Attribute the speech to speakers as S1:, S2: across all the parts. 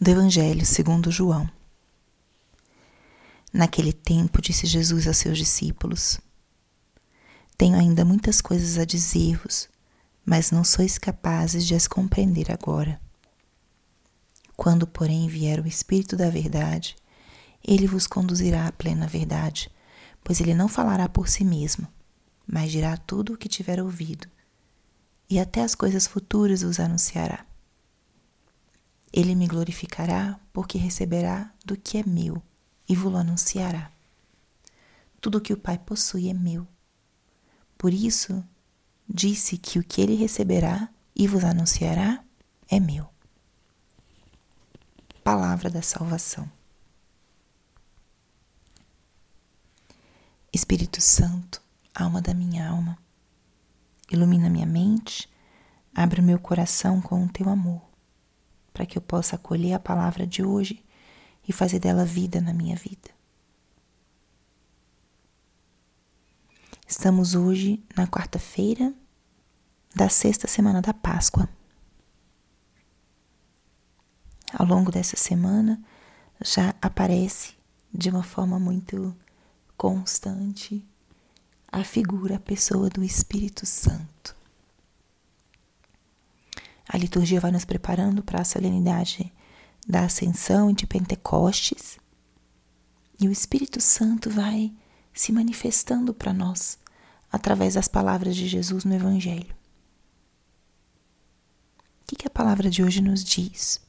S1: do Evangelho segundo João. Naquele tempo disse Jesus aos seus discípulos: Tenho ainda muitas coisas a dizer-vos, mas não sois capazes de as compreender agora. Quando, porém, vier o Espírito da Verdade, ele vos conduzirá à plena verdade, pois ele não falará por si mesmo, mas dirá tudo o que tiver ouvido, e até as coisas futuras vos anunciará. Ele me glorificará, porque receberá do que é meu e vos anunciará. Tudo o que o Pai possui é meu. Por isso, disse que o que ele receberá e vos anunciará é meu. Palavra da salvação. Espírito Santo, alma da minha alma, ilumina minha mente, abre o meu coração com o teu amor, para que eu possa acolher a palavra de hoje e fazer dela vida na minha vida. Estamos hoje na quarta-feira da sexta semana da Páscoa. Ao longo dessa semana já aparece de uma forma muito constante a figura, a pessoa do Espírito Santo. A liturgia vai nos preparando para a solenidade da Ascensão e de Pentecostes, e o Espírito Santo vai se manifestando para nós através das palavras de Jesus no Evangelho. O que, que a palavra de hoje nos diz?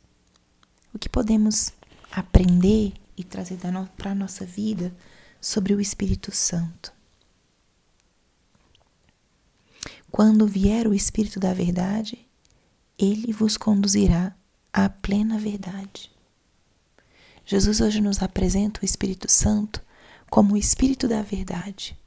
S1: O que podemos aprender e trazer para a nossa vida sobre o Espírito Santo? Quando vier o Espírito da Verdade, ele vos conduzirá à plena verdade. Jesus hoje nos apresenta o Espírito Santo como o Espírito da Verdade.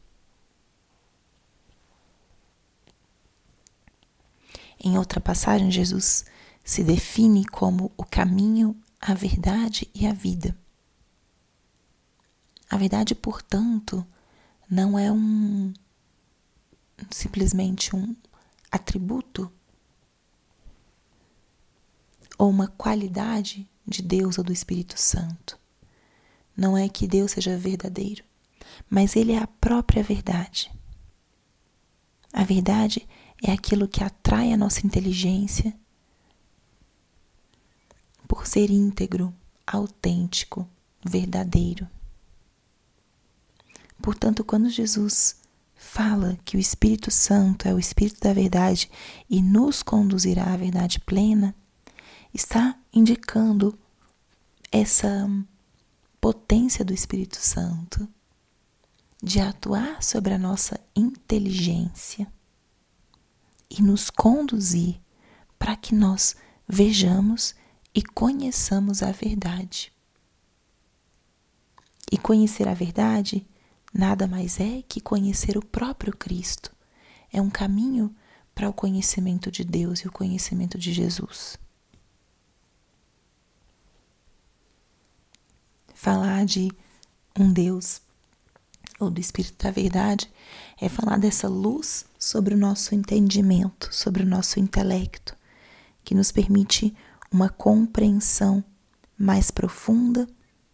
S1: Em outra passagem, Jesus se define como o caminho, a verdade e a vida. A verdade, portanto, não é um simplesmente um atributo ou uma qualidade de Deus ou do Espírito Santo. Não é que Deus seja verdadeiro, mas Ele é a própria verdade. A verdade é aquilo que atrai a nossa inteligência por ser íntegro, autêntico, verdadeiro. Portanto, quando Jesus fala que o Espírito Santo é o Espírito da verdade e nos conduzirá à verdade plena, está indicando essa potência do Espírito Santo de atuar sobre a nossa inteligência e nos conduzir para que nós vejamos e conheçamos a verdade. E conhecer a verdade nada mais é que conhecer o próprio Cristo. É um caminho para o conhecimento de Deus e o conhecimento de Jesus. Falar de um Deus ou do Espírito da Verdade é falar dessa luz sobre o nosso entendimento, sobre o nosso intelecto, que nos permite uma compreensão mais profunda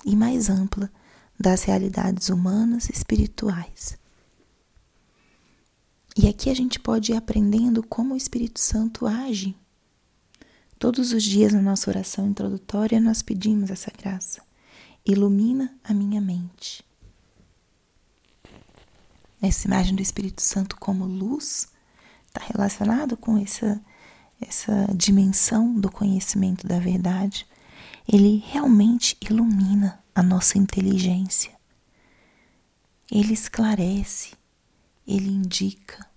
S1: e mais ampla das realidades humanas e espirituais. E aqui a gente pode ir aprendendo como o Espírito Santo age. Todos os dias na nossa oração introdutória nós pedimos essa graça. Ilumina a minha mente. Essa imagem do Espírito Santo como luz está relacionado com essa, essa dimensão do conhecimento da verdade. Ele realmente ilumina a nossa inteligência. Ele esclarece, ele indica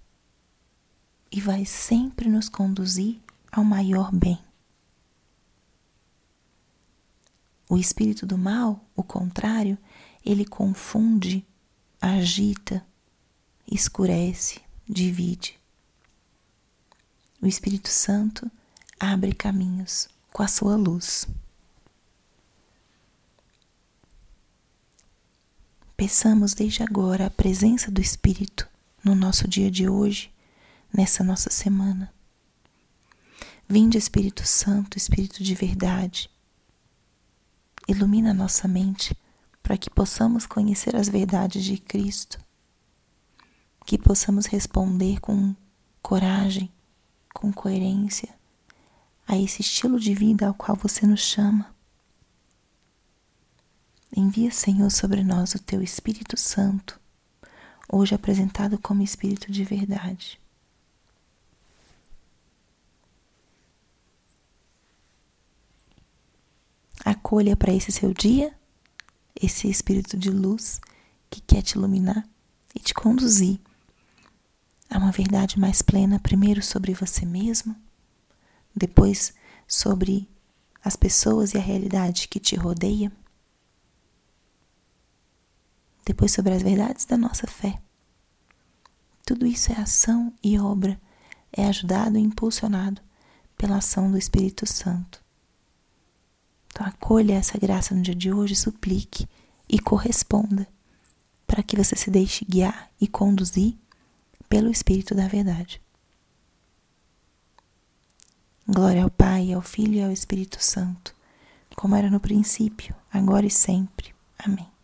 S1: e vai sempre nos conduzir ao maior bem. O espírito do mal, o contrário, ele confunde, agita, escurece, divide. O Espírito Santo abre caminhos com a sua luz. Peçamos desde agora a presença do Espírito no nosso dia de hoje, nessa nossa semana. Vinde, Espírito Santo, Espírito de verdade, ilumina nossa mente para que possamos conhecer as verdades de Cristo, que possamos responder com coragem, com coerência a esse estilo de vida ao qual você nos chama. Envia, Senhor, sobre nós o teu Espírito Santo, hoje apresentado como Espírito de verdade. Acolha para esse seu dia esse Espírito de luz que quer te iluminar e te conduzir a uma verdade mais plena, primeiro sobre você mesmo, depois sobre as pessoas e a realidade que te rodeia, depois sobre as verdades da nossa fé. Tudo isso é ação e obra, é ajudado e impulsionado pela ação do Espírito Santo. Então, acolha essa graça no dia de hoje, suplique e corresponda, para que você se deixe guiar e conduzir pelo Espírito da Verdade. Glória ao Pai, ao Filho e ao Espírito Santo, como era no princípio, agora e sempre. Amém.